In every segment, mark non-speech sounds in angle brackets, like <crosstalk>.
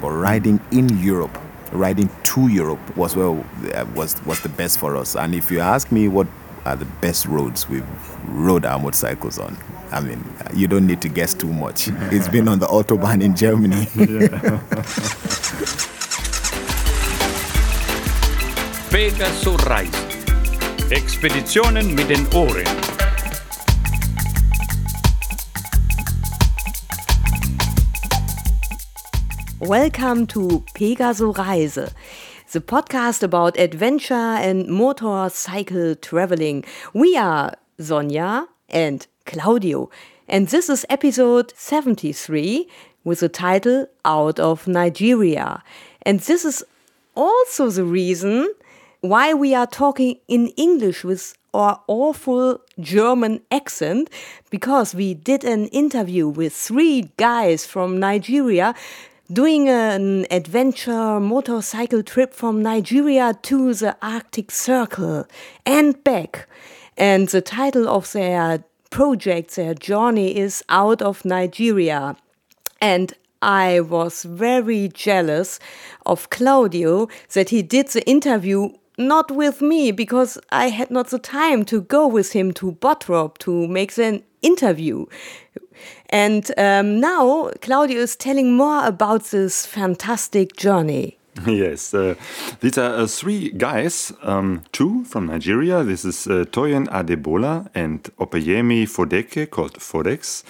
but riding in Europe, riding to Europe was well uh, was was the best for us. And if you ask me what are the best roads we've rode our motorcycles on, I mean, you don't need to guess too much. <laughs> It's been on the autobahn in Germany. <laughs> Pegaso Reise. Expeditionen mit den Ohren. Welcome to Pegaso Reise, the podcast about adventure and motorcycle traveling. We are Sonja and Claudio, and this is episode 73 with the title Out of Nigeria. And this is also the reason why we are talking in English with our awful German accent because we did an interview with three guys from Nigeria doing an adventure motorcycle trip from Nigeria to the Arctic Circle and back. And the title of their project, their journey is Out of Nigeria. And I was very jealous of Claudio that he did the interview not with me because I had not the time to go with him to Bottrop to make the interview. And um, now Claudio is telling more about this fantastic journey. <laughs> Yes, uh, these are uh, three guys, um, two from Nigeria. This is uh, Toyin Adebola and Opeyemi Fodeke, called Fodex.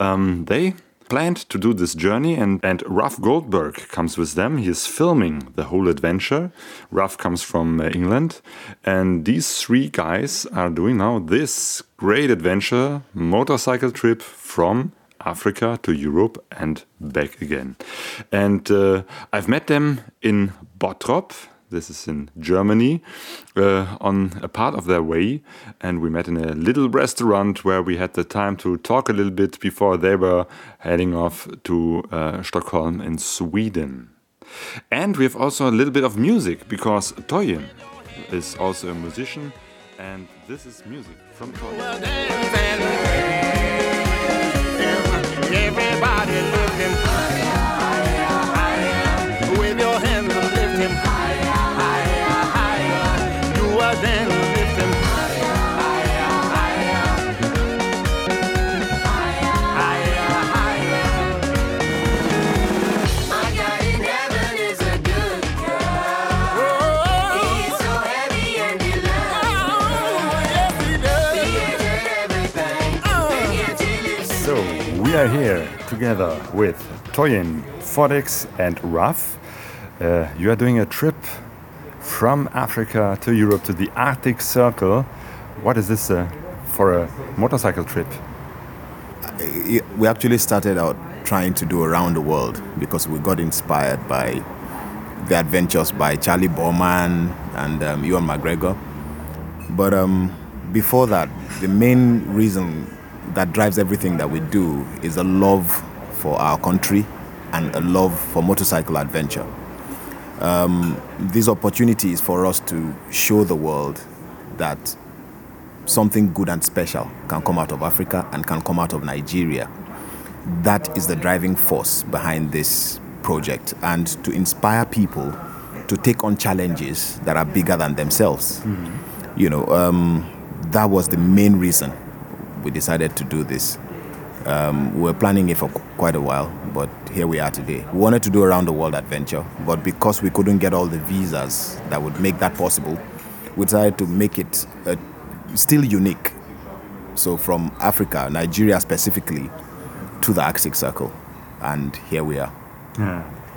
Um, they planned to do this journey, and, and Ruff Goldberg comes with them. He is filming the whole adventure. Ruff comes from uh, England, and these three guys are doing now this great adventure motorcycle trip from Africa to Europe and back again. And uh, I've met them in Bottrop. This is in Germany, uh, on a part of their way. And we met in a little restaurant where we had the time to talk a little bit before they were heading off to uh, Stockholm in Sweden. And we have also a little bit of music because Toyin is also a musician. And this is music from Toyin. Everybody are here together with Toyin, Fodex, and Ruff. Uh, you are doing a trip from Africa to Europe to the Arctic Circle. What is this uh, for a motorcycle trip? we actually started out trying to do around the world because we got inspired by the adventures by Charley Boorman and um, Ewan McGregor. But um, before that, the main reason that drives everything that we do is a love for our country and a love for motorcycle adventure. Um, these opportunities for us to show the world that something good and special can come out of Africa and can come out of Nigeria. That is the driving force behind this project and to inspire people to take on challenges that are bigger than themselves. You know, um, that was the main reason we decided to do this. Um, we were planning it for quite a while, but here we are today. We wanted to do around the world adventure, but because we couldn't get all the visas that would make that possible, we decided to make it uh, still unique. So from Africa, Nigeria specifically, to the Arctic Circle, and here we are.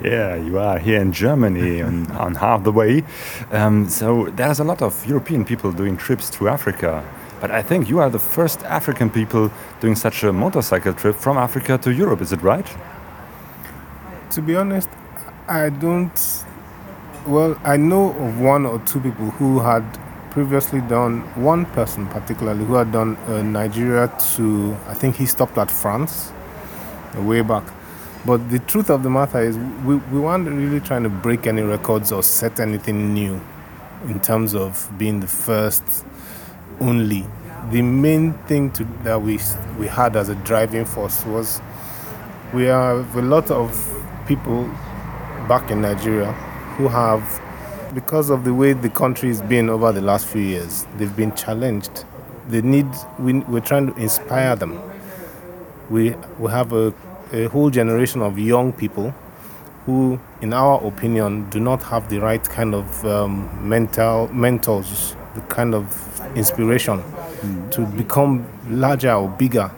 Yeah, you are here in Germany <laughs> on, on half the way. Um, so there's a lot of European people doing trips to Africa. But I think you are the first African people doing such a motorcycle trip from Africa to Europe, is it right? To be honest, I don't. Well, I know of one or two people who had previously done, one person particularly, who had done uh, Nigeria to, I think he stopped at France, way back. But the truth of the matter is, we, we weren't really trying to break any records or set anything new in terms of being the first only. The main thing to, that we, we had as a driving force was we have a lot of people back in Nigeria who have, because of the way the country has been over the last few years, they've been challenged. They need, we, we're trying to inspire them. We, we have a, a whole generation of young people who, in our opinion, do not have the right kind of um, mental mentors, the kind of inspiration to become larger or bigger,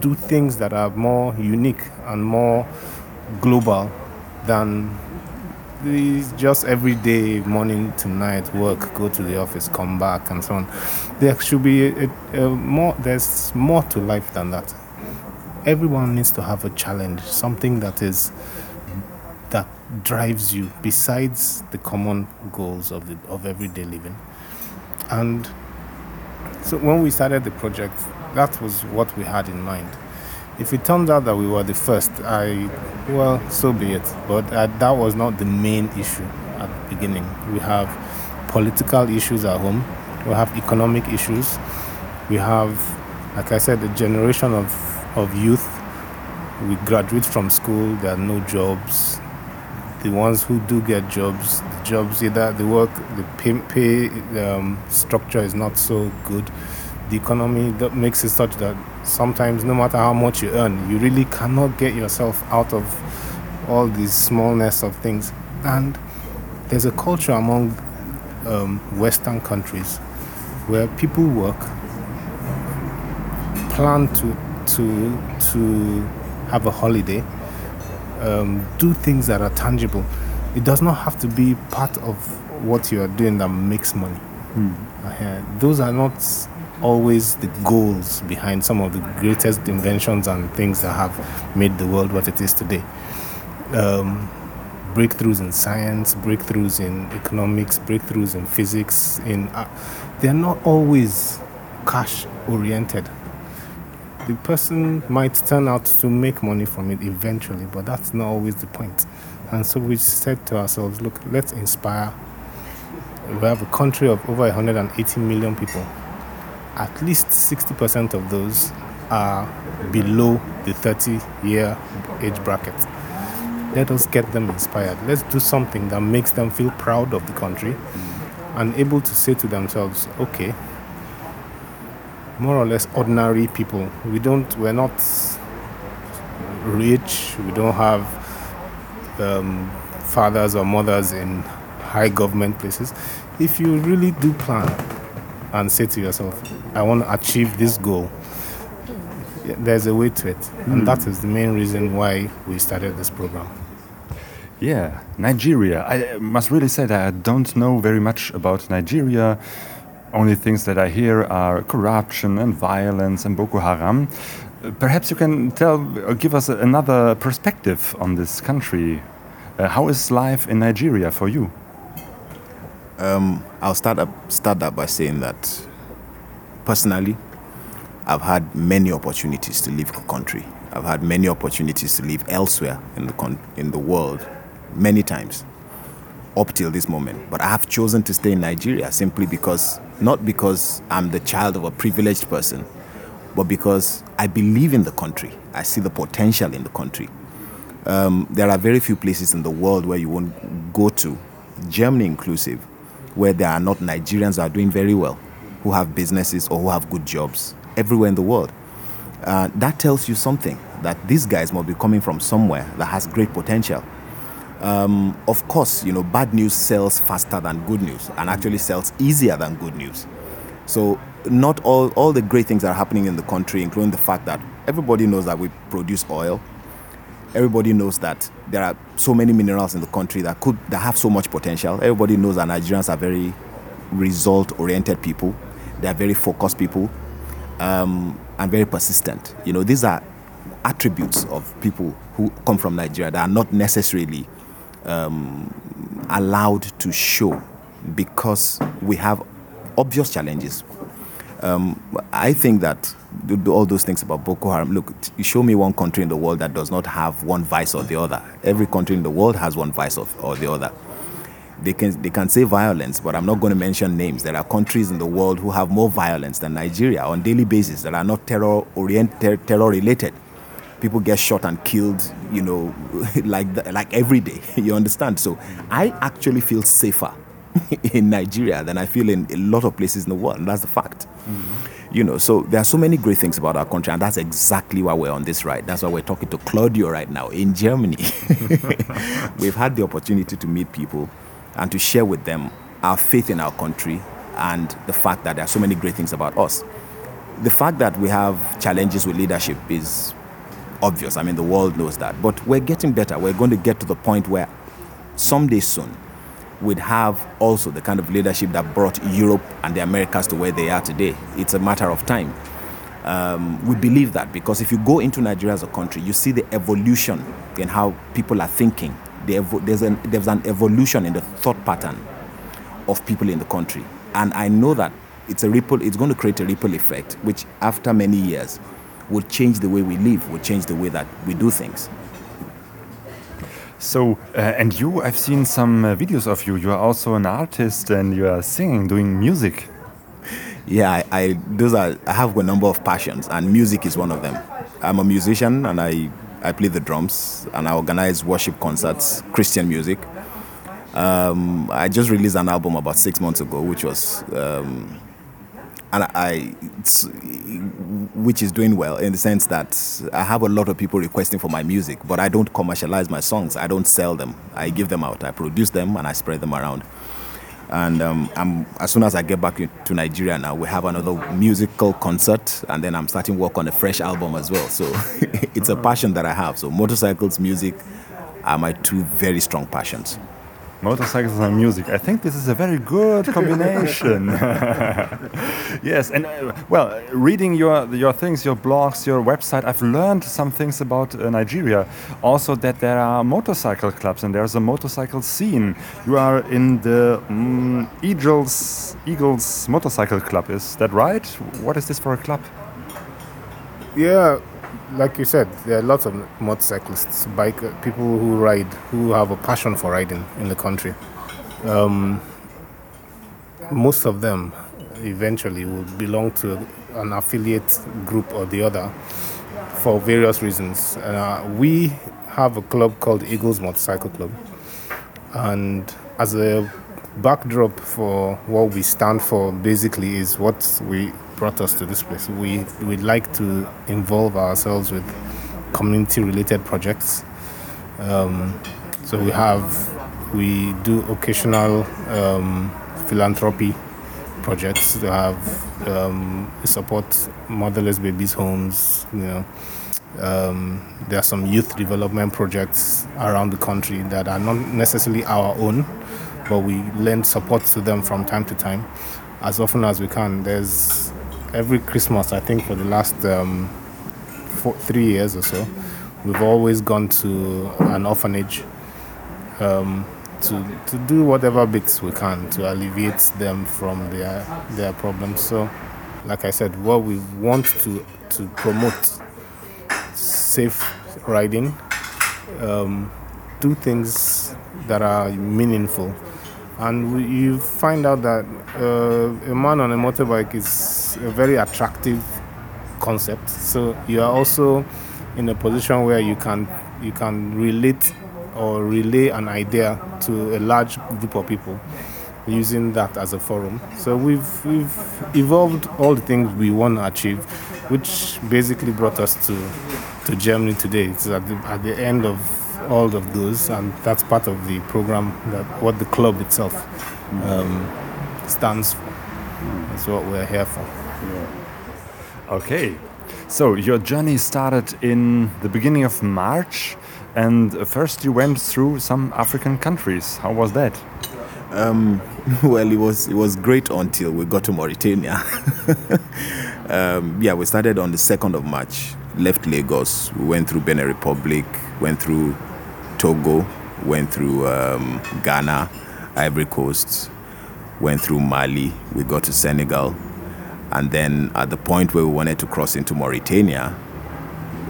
do things that are more unique and more global than just everyday morning to night work, go to the office, come back, and so on. There should be a, a more. There's more to life than that. Everyone needs to have a challenge, something that is that drives you besides the common goals of the of everyday living. And so when we started the project, that was what we had in mind. If it turns out that we were the first, I well, so be it. But uh, that was not the main issue at the beginning. We have political issues at home. We have economic issues. We have, like I said, a generation of, of youth. We graduate from school, there are no jobs the ones who do get jobs, the jobs either the work, the pay, pay um, structure is not so good. The economy that makes it such that sometimes, no matter how much you earn, you really cannot get yourself out of all these smallness of things. And there's a culture among um, Western countries where people work, plan to to to have a holiday um, do things that are tangible. It does not have to be part of what you are doing that makes money. Uh, those are not always the goals behind some of the greatest inventions and things that have made the world what it is today. Um, breakthroughs in science, breakthroughs in economics, breakthroughs in physics, in uh, they're not always cash oriented the person might turn out to make money from it eventually, but that's not always the point. And so we said to ourselves, look, let's inspire. We have a country of over 180 million people. At least 60% of those are below the 30 year age bracket. Let us get them inspired. Let's do something that makes them feel proud of the country and able to say to themselves, okay, more or less ordinary people. We don't, we're not rich, we don't have um, fathers or mothers in high government places. If you really do plan and say to yourself, I want to achieve this goal, there's a way to it. And that is the main reason why we started this program. Yeah, Nigeria. I must really say that I don't know very much about Nigeria. Only things that I hear are corruption and violence and Boko Haram. Uh, Perhaps you can tell, give us another perspective on this country. Uh, how is life in Nigeria for you? I'll start up start that by saying that personally, I've had many opportunities to leave the country. I've had many opportunities to live elsewhere in the in the world, many times, up till this moment. But I have chosen to stay in Nigeria simply because, not because I'm the child of a privileged person, but because I believe in the country. I see the potential in the country. Um, there are very few places in the world where you won't go to, Germany inclusive, where there are not Nigerians that are doing very well, who have businesses or who have good jobs everywhere in the world. Uh, that tells you something that these guys must be coming from somewhere that has great potential. Um, of course, you know, bad news sells faster than good news and actually sells easier than good news. So, not all, all the great things that are happening in the country, including the fact that everybody knows that we produce oil, everybody knows that there are so many minerals in the country that could that have so much potential. Everybody knows that Nigerians are very result-oriented people. They are very focused people um, and very persistent. You know, these are attributes of people who come from Nigeria that are not necessarily um, allowed to show because we have obvious challenges. Um, I think that th- th- all those things about Boko Haram. Look, show me one country in the world that does not have one vice or the other. Every country in the world has one vice or the other. They can they can say violence, but I'm not going to mention names. There are countries in the world who have more violence than Nigeria on daily basis that are not terror oriented, terror related. People get shot and killed, you know, <laughs> like th- like every day. <laughs> You understand? So I actually feel safer <laughs> in Nigeria than I feel in a lot of places in the world, and that's the fact. Mm-hmm. You know, so there are so many great things about our country, and that's exactly why we're on this ride. That's why we're talking to Claudio right now in Germany. We've had the opportunity to meet people and to share with them our faith in our country and the fact that there are so many great things about us. The fact that we have challenges with leadership is obvious. I mean, the world knows that. But we're getting better. We're going to get to the point where someday soon we'd have also the kind of leadership that brought Europe and the Americas to where they are today. It's a matter of time. Um, we believe that because if you go into Nigeria as a country, you see the evolution in how people are thinking. There's, an, there's an evolution in the thought pattern of people in the country. And I know that it's a ripple, it's going to create a ripple effect, which after many years will change the way we live, will change the way that we do things. So, uh, and you, I've seen some uh, videos of you. You are also an artist and you are singing, doing music. Yeah, I, I those are I have a number of passions, and music is one of them. I'm a musician, and I I play the drums, and I organize worship concerts, Christian music. Um, I just released an album about six months ago, which was um, and I, which is doing well in the sense that I have a lot of people requesting for my music, but I don't commercialize my songs. I don't sell them. I give them out. I produce them and I spread them around. And um, as soon as I get back to Nigeria now, we have another musical concert, and then I'm starting work on a fresh album as well. So <laughs> it's a passion that I have. So motorcycles, music are my two very strong passions. Motorcycles and music. I think this is a very good <laughs> combination. <laughs> yes, and uh, well, reading your your things, your blogs, your website, I've learned some things about uh, Nigeria. Also, that there are motorcycle clubs and there's a motorcycle scene. You are in the mm Eagles Eagles Motorcycle Club. Is that right? What is this for a club? Yeah, like you said, there are lots of motorcyclists, bike people who ride, who have a passion for riding in the country. Um, most of them eventually will belong to an affiliate group or the other for various reasons. Uh, we have a club called Eagles Motorcycle Club, and as a backdrop for what we stand for, basically, is what we brought us to this place. We we like to involve ourselves with community-related projects. Um, so we have we do occasional um, philanthropy projects. We have um, support motherless babies' homes. You know, um, there are some youth development projects around the country that are not necessarily our own, but we lend support to them from time to time, as often as we can. There's every Christmas, I think, for the last um, four, three years or so, we've always gone to an orphanage um, to to do whatever bits we can to alleviate them from their their problems. So, like I said, what we want to to promote safe riding, um, do things that are meaningful, and you find out that uh, a man on a motorbike is a very attractive concept. So you are also in a position where you can you can relate or relay an idea to a large group of people using that as a forum. So we've we've evolved all the things we want to achieve, which basically brought us to to Germany today. It's at the, at the end of all of those, and that's part of the program that what the club itself um, stands for. That's what we're here for. Okay. So your journey started in the beginning of March, and first you went through some African countries. How was that? <laughs> well, it was it was great until we got to Mauritania. <laughs> um, yeah, we started on the second of March. Left Lagos. We went through Benin Republic. Went through Togo. Went through um, Ghana, Ivory Coast. Went through Mali. We got to Senegal, and then at the point where we wanted to cross into Mauritania,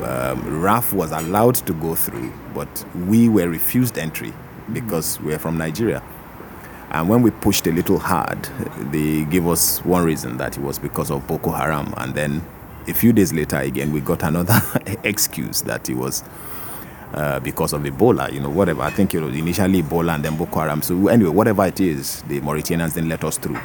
um, RAF was allowed to go through, but we were refused entry because we're from Nigeria. And when we pushed a little hard, they gave us one reason that it was because of Boko Haram. And then a few days later, again, we got another <laughs> excuse that it was uh, because of Ebola, you know, whatever. I think it was initially Ebola and then Boko Haram. So anyway, whatever it is, the Mauritanians didn't let us through.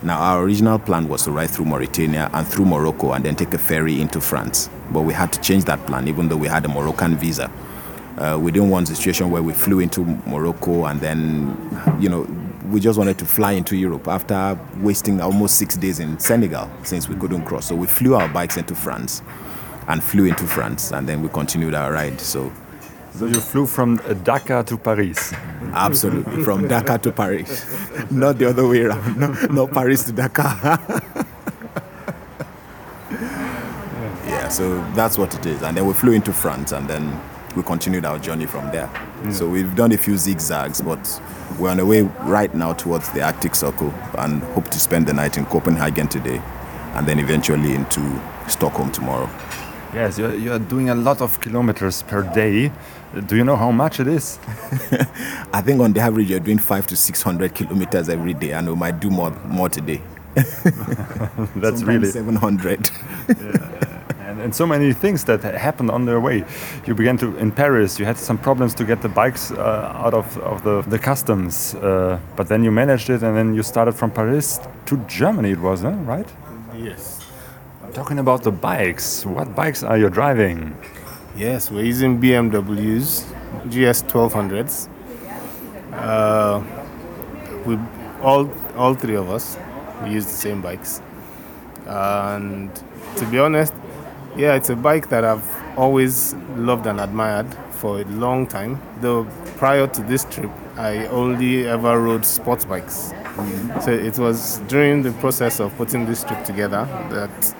Now, our original plan was to ride through Mauritania and through Morocco and then take a ferry into France. But we had to change that plan, even though we had a Moroccan visa. Uh, we didn't want a situation where we flew into Morocco and then, you know, we just wanted to fly into Europe after wasting almost six days in Senegal since we couldn't cross. So we flew our bikes into France and flew into France and then we continued our ride. So So you flew from Dakar to Paris. Absolutely, from Dakar to Paris, not the other way around. No, no Paris to Dakar. <laughs> yeah, so that's what it is. And then we flew into France, and then we continued our journey from there. So we've done a few zigzags, but we're on the way right now towards the Arctic Circle, and hope to spend the night in Copenhagen today, and then eventually into Stockholm tomorrow. Yes, you're, you're doing a lot of kilometers per day. Do you know how much it is? <laughs> I think on the average you're doing five to six hundred kilometers every day, and we might do more more today. <laughs> That's really seven hundred. <laughs> and, and so many things that happened on their way. You began to in Paris. You had some problems to get the bikes uh, out of, of the, the customs, uh, but then you managed it, and then you started from Paris to Germany. It was, huh? right? Yes. Talking about the bikes, what bikes are you driving? Yes, we're using BMWs, GS 1200s. Uh, we all all three of us we use the same bikes, and to be honest, yeah, it's a bike that I've always loved and admired for a long time. Though prior to this trip, I only ever rode sports bikes. So it was during the process of putting this trip together that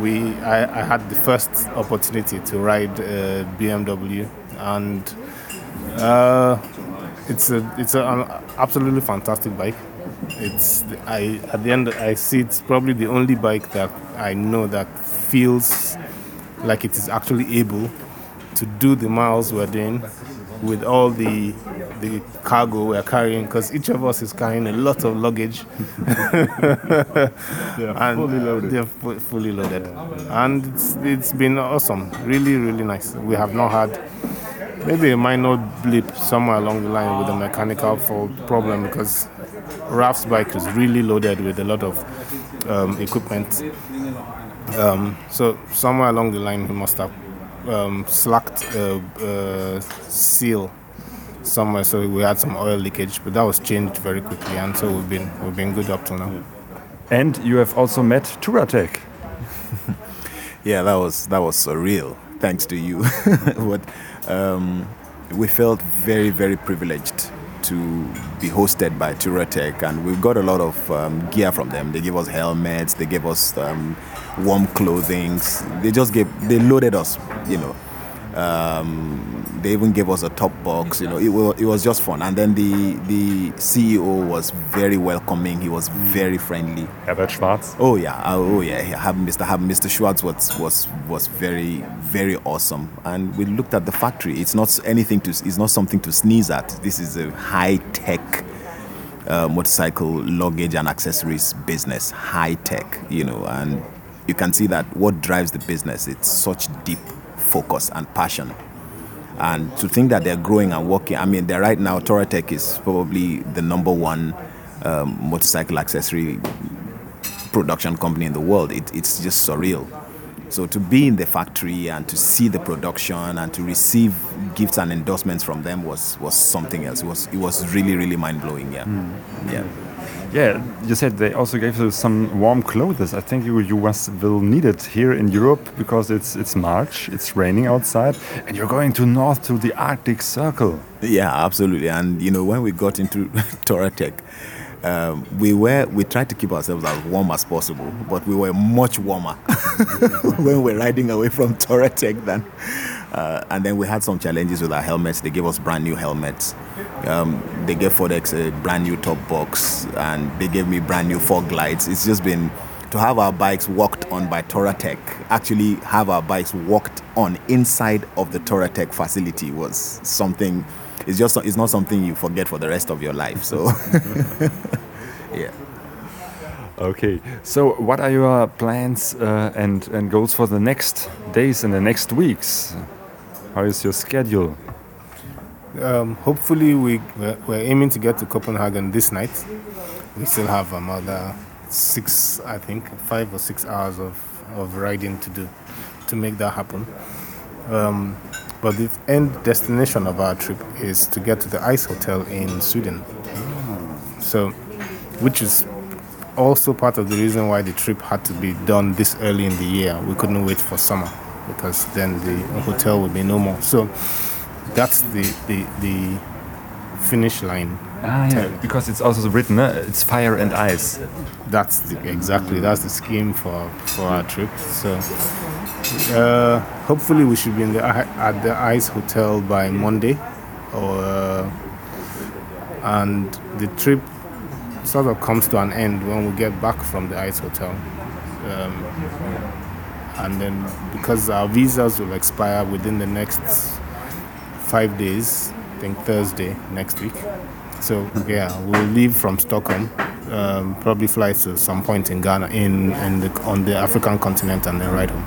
we I, I had the first opportunity to ride a BMW and uh, it's a it's a, an absolutely fantastic bike. It's I at the end I see it's probably the only bike that I know that feels like it is actually able to do the miles we're doing with all the the cargo we're carrying because each of us is carrying a lot of luggage. <laughs> <laughs> And fully loaded. they're fu- fully loaded. And it's, it's been awesome. Really really nice. We have not had maybe a minor blip somewhere along the line with a mechanical fault problem because Raf's bike is really loaded with a lot of um, equipment. Um, so somewhere along the line he must have um, slacked a, a seal somewhere, so we had some oil leakage, but that was changed very quickly, and so we've been we've been good up till now. And you have also met Touratech. <laughs> Yeah, that was that was surreal. Thanks to you, <laughs> but um, we felt very very privileged to be hosted by Touratech, and we got a lot of um, gear from them. They gave us helmets, they gave us um, warm clothing. They just gave they loaded us, you know. Um, they even gave us a top box, you know. It was, it was just fun, and then the the CEO was very welcoming. He was very friendly. Herbert Schwarz. Oh yeah, oh yeah. Have Mr. Have Mr. Schwarz was was was very very awesome, and we looked at the factory. It's not anything to. It's not something to sneeze at. This is a high tech uh, motorcycle luggage and accessories business. High tech, you know, and you can see that what drives the business. It's such deep focus and passion. And to think that they're growing and working, I mean, they're right now, Touratech is probably the number one um, motorcycle accessory production company in the world. It, it's just surreal. So to be in the factory and to see the production and to receive gifts and endorsements from them was, was something else. It was it was really really mind blowing. Yeah, hmm. yeah. Yeah, you said they also gave you some warm clothes. I think you you must will need it here in Europe because it's it's March, it's raining outside, and you're going to north to the Arctic Circle. Yeah, absolutely. And you know, when we got into <laughs> Touratech, um, we were we tried to keep ourselves as warm as possible, but we were much warmer <laughs> when we were riding away from Touratech than. Uh, and then we had some challenges with our helmets. They gave us brand new helmets. Um, they gave Fodex a brand new top box, and they gave me brand new fog lights. It's just been to have our bikes walked on by Touratech. Actually, have our bikes walked on inside of the Touratech facility was something. It's just it's not something you forget for the rest of your life. So, <laughs> yeah. Okay, so what are your plans uh, and, and goals for the next days and the next weeks? How is your schedule? Um, hopefully, we we're, we're aiming to get to Copenhagen this night. We still have another six, I think, five or six hours of, of riding to do to make that happen. Um, but the end destination of our trip is to get to the Ice Hotel in Sweden. So, which is also part of the reason why the trip had to be done this early in the year. We couldn't wait for summer because then the hotel would be no more. So, that's the the, the finish line. Ah, yeah, because it's also written, uh, it's fire and ice. That's the, exactly that's the scheme for for our trip. So uh, hopefully we should be in the at the Ice Hotel by Monday, or uh, and the trip sort of comes to an end when we get back from the Ice Hotel. Um, and then because our visas will expire within the next five days, I think Thursday next week. So yeah, we'll leave from Stockholm, um, probably fly to some point in Ghana, in, in the, on the African continent, and then ride home.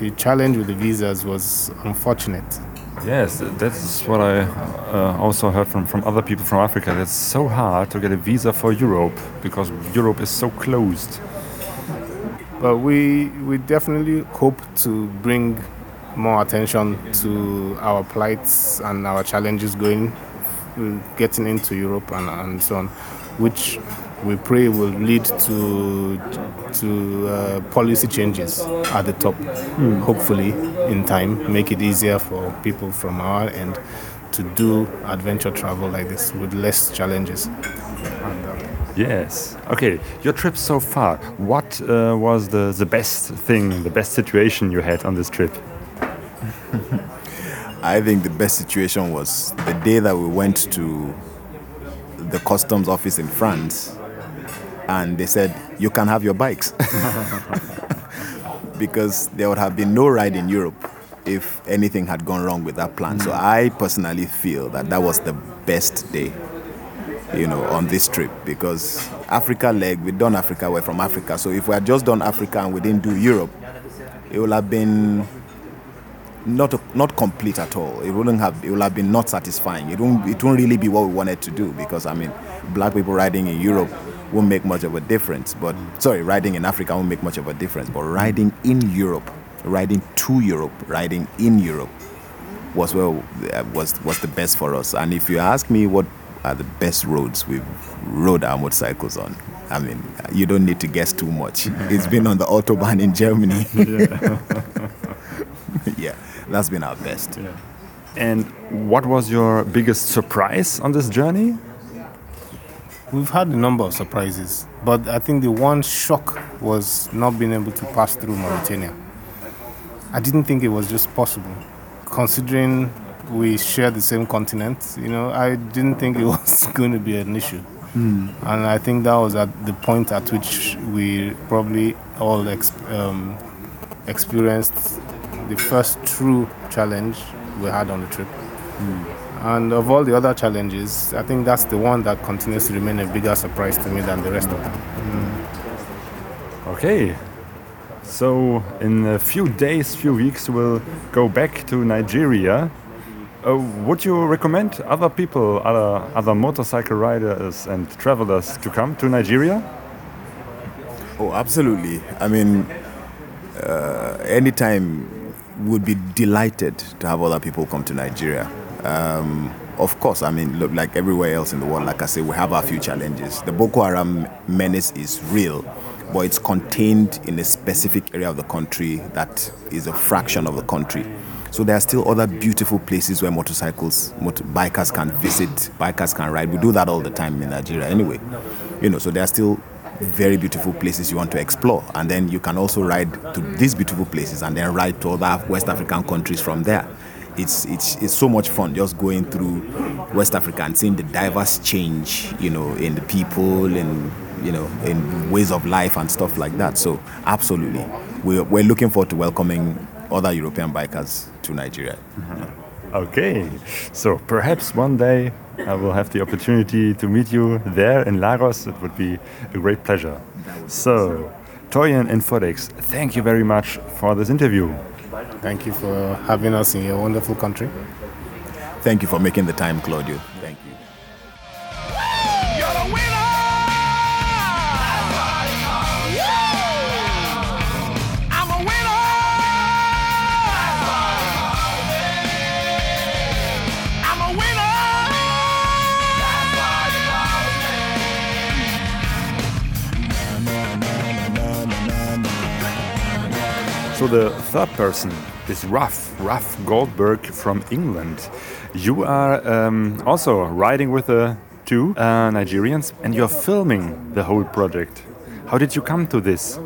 The challenge with the visas was unfortunate. Yes, that's what I uh, also heard from, from other people from Africa. It's so hard to get a visa for Europe because Europe is so closed. But we we definitely hope to bring more attention to our plights and our challenges going, getting into Europe and, and so on, which we pray will lead to to uh, policy changes at the top. Hopefully, in time, make it easier for people from our end to do adventure travel like this with less challenges. And, uh, Yes. Okay, your trip so far, what uh, was the, the best thing, the best situation you had on this trip? I think the best situation was the day that we went to the customs office in France and they said, You can have your bikes. <laughs> because there would have been no ride in Europe if anything had gone wrong with that plan. So I personally feel that that was the best day, you know, on this trip because Africa leg, we done Africa, we're from Africa. So if we had just done Africa and we didn't do Europe, it would have been not not complete at all. It wouldn't have. It would have been not satisfying. It won't. It won't really be what we wanted to do because I mean, black people riding in Europe won't make much of a difference. But sorry, riding in Africa won't make much of a difference. But riding in Europe, riding to Europe, riding in Europe was well uh, was was the best for us. And if you ask me what are the best roads we've rode our motorcycles on, I mean, you don't need to guess too much. It's been on the autobahn in Germany. <laughs> yeah, <laughs> that's been our best. And what was your biggest surprise on this journey? We've had a number of surprises, but I think the one shock was not being able to pass through Mauritania. I didn't think it was just possible, considering we share the same continent. You know, I didn't think it <laughs> was going to be an issue, and I think that was at the point at which we probably all ex- um, experienced the first true challenge we had on the trip. And of all the other challenges, I think that's the one that continues to remain a bigger surprise to me than the rest of them. Okay. So in a few days, few weeks, we'll go back to Nigeria. Uh, would you recommend other people, other other motorcycle riders and travelers to come to Nigeria? Oh, absolutely. I mean, uh, anytime would be delighted to have other people come to Nigeria. Um, of course, I mean, look, like everywhere else in the world, like I say, we have our few challenges. The Boko Haram menace is real, but it's contained in a specific area of the country that is a fraction of the country. So there are still other beautiful places where motorcycles, motor, bikers can visit, bikers can ride. We do that all the time in Nigeria anyway. You know, so there are still very beautiful places you want to explore. And then you can also ride to these beautiful places and then ride to other West African countries from there. It's, it's, it's so much fun just going through West Africa and seeing the diverse change, you know, in the people and, you know, in ways of life and stuff like that. So absolutely. We're, we're looking forward to welcoming other European bikers to Nigeria. Mm-hmm. Okay, so perhaps one day I will have the opportunity to meet you there in Lagos. It would be a great pleasure. So, Toyin and Fodex, thank you very much for this interview. Thank you for having us in your wonderful country. Thank you for making the time, Claudio. So the third person is Ruff, Ruff Goldberg from England. You are um, also riding with the two uh, Nigerians and you're filming the whole project. How did you come to this?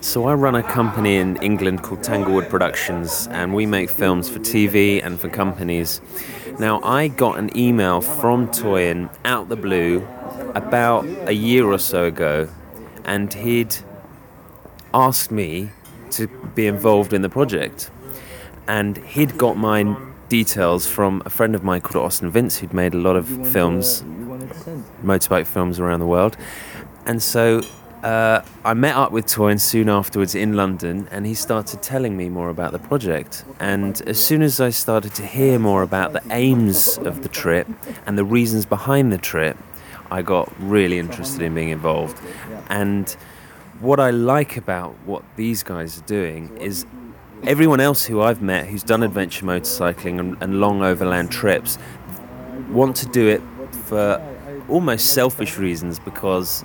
So I run a company in England called Tanglewood Productions, and we make films for TV and for companies. Now I got an email from Toyin out the blue about a year or so ago, and he'd asked me to be involved in the project. And he'd got my details from a friend of mine called Austin Vince, who'd made a lot of films, motorbike films around the world. And so uh, I met up with Toyin soon afterwards in London, and he started telling me more about the project. And as soon as I started to hear more about the aims of the trip and the reasons behind the trip, I got really interested in being involved. And what I like about what these guys are doing is everyone else who I've met who's done adventure motorcycling and, and long overland trips want to do it for almost selfish reasons because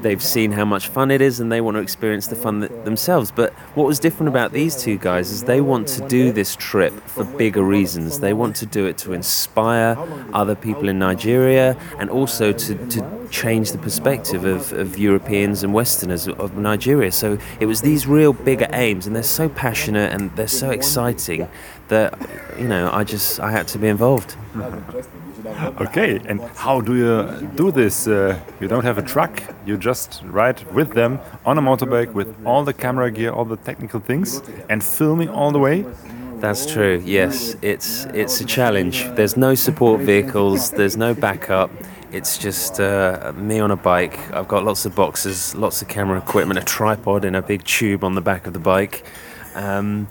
they've seen how much fun it is and they want to experience the fun th- themselves. But what was different about these two guys is they want to do this trip for bigger reasons. They want to do it to inspire other people in Nigeria and also to, to change the perspective of, of Europeans and Westerners of Nigeria. So it was these real bigger aims and they're so passionate and they're so exciting that, you know, I just, I had to be involved. Okay, and how do you do this? Uh, you don't have a truck, you just ride with them on a motorbike with all the camera gear, all the technical things, and filming all the way. That's true. Yes, it's it's a challenge. There's no support vehicles. There's no backup. It's just uh, me on a bike. I've got lots of boxes, lots of camera equipment, a tripod, and a big tube on the back of the bike. Um,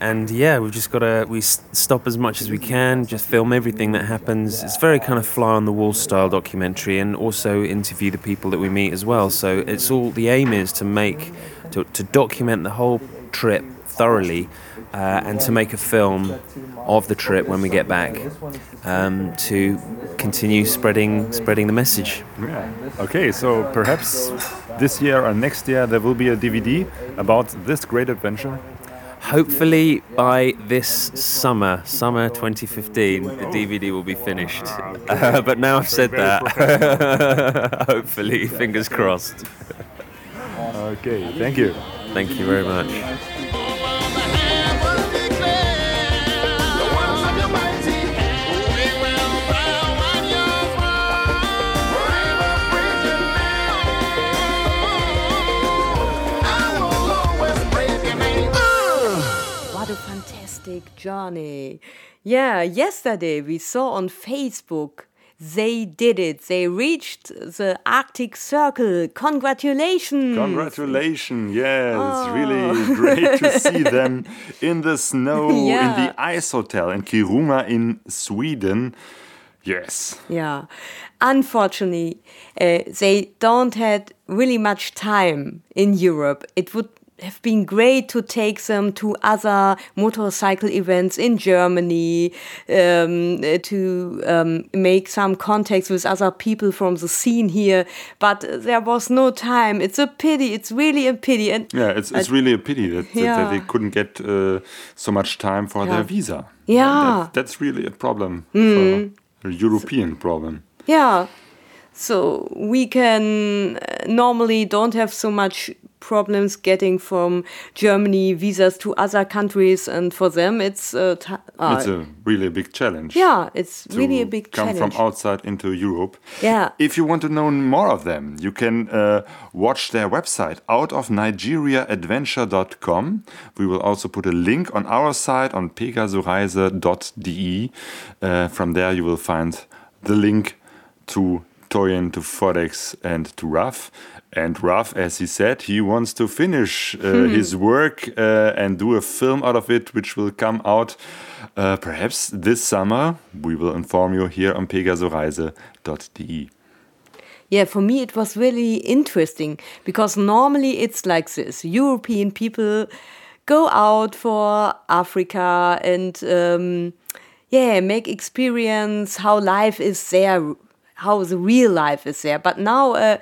and yeah, we've just got to we stop as much as we can, just film everything that happens. It's very kind of fly on the wall style documentary, and also interview the people that we meet as well. So it's all the aim is to make to, to document the whole trip thoroughly, uh, and to make a film of the trip when we get back um, to continue spreading spreading the message. Yeah. Okay, so perhaps this year or next year there will be a DVD about this great adventure. Hopefully by this summer, summer 2015, the DVD will be finished. Uh, <laughs> but now I've said that, <laughs> hopefully, fingers crossed. Okay, thank you. Thank you very much. Fantastic journey. Yeah, yesterday we saw on Facebook they did it. They reached the Arctic Circle. Congratulations. Congratulations! Yeah, it's really great to see them <laughs> in the snow in the ice hotel in Kiruna in Sweden. Yes. Yeah. Unfortunately, uh, they don't had really much time in Europe. It would have been great to take them to other motorcycle events in Germany, um, uh, to um, make some contacts with other people from the scene here. But there was no time. It's a pity. It's really a pity. And Yeah, it's, it's really a pity that, that- that they couldn't get uh, so much time for Yeah. their visa. Yeah. That- that's really a problem, for a European problem. Yeah. So we can uh, normally don't have so much problems getting from Germany visas to other countries, and for them it's uh, uh, It's a really big challenge. yeah, it's really a big come challenge. from outside into Europe. Yeah. If you want to know more of them, you can uh, watch their website outofnigeriaadventure.com. We will also put a link on our site on pegasoreise.de. Uh, from there, you will find the link to Toyin, to Fodex, and to Raf. And Raf, as he said, he wants to finish uh, his work uh, and do a film out of it, which will come out uh, perhaps this summer. We will inform you here on pegasoreise.de. Yeah, for me it was really interesting because normally it's like this European people go out for Africa and um, yeah, make experience how life is there, how the real life is there. But now uh,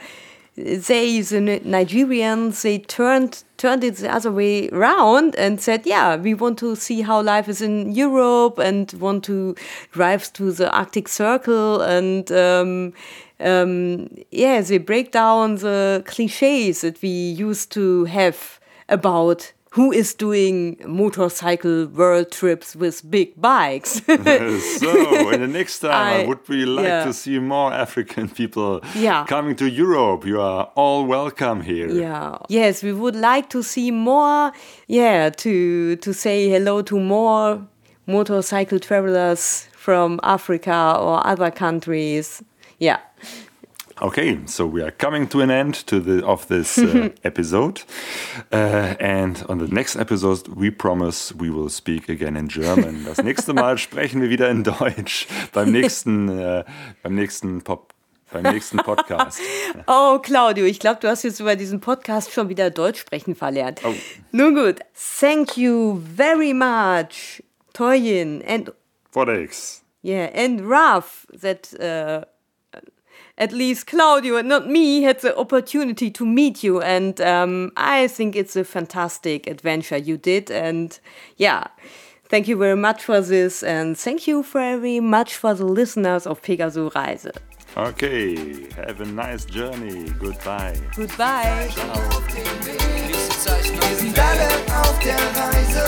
they, the Nigerians, they turned turned it the other way around and said, yeah, we want to see how life is in Europe and want to drive to the Arctic Circle. And um, um, yeah, they break down the cliches that we used to have about who is doing motorcycle world trips with big bikes. <laughs> so, in the next <laughs> time, I, I- would really like yeah. to see more African people Yeah. coming to Europe. You are all welcome here. Yeah. Yes, we would like to see more. Yeah, to to say hello to more motorcycle travelers from Africa or other countries. Yeah. Okay, so we are coming to an end to the of this uh, <laughs> episode, uh, and on the next episode we promise we will speak again in German. Das nächste Mal <laughs> sprechen wir wieder in Deutsch beim nächsten äh, beim nächsten Pop beim nächsten Podcast. <laughs> Oh, Claudio, ich glaube, du hast jetzt über diesen Podcast schon wieder Deutsch sprechen verlernt. Nun gut. Thank you very much, Toyin and Forex. Yeah, and Raf, that uh, at least Claudio and not me had the opportunity to meet you, and um, I think it's a fantastic adventure you did. And yeah, thank you very much for this, and thank you very much for the listeners of Pegasus Reise. Okay, have a nice journey. Goodbye. Goodbye. Wir sind alle auf der Reise,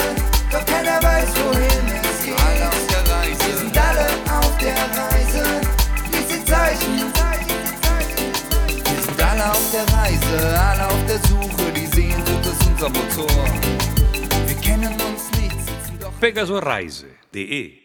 doch keiner weiß, wohin es geht. Alle auf der Reise. Wir sind alle auf der Reise, lies die Zeichen. Alle auf der Reise, alle auf der Suche, die Sehnsucht ist unser Motor. Wir kennen uns nicht, sitzen doch pegasoreise.de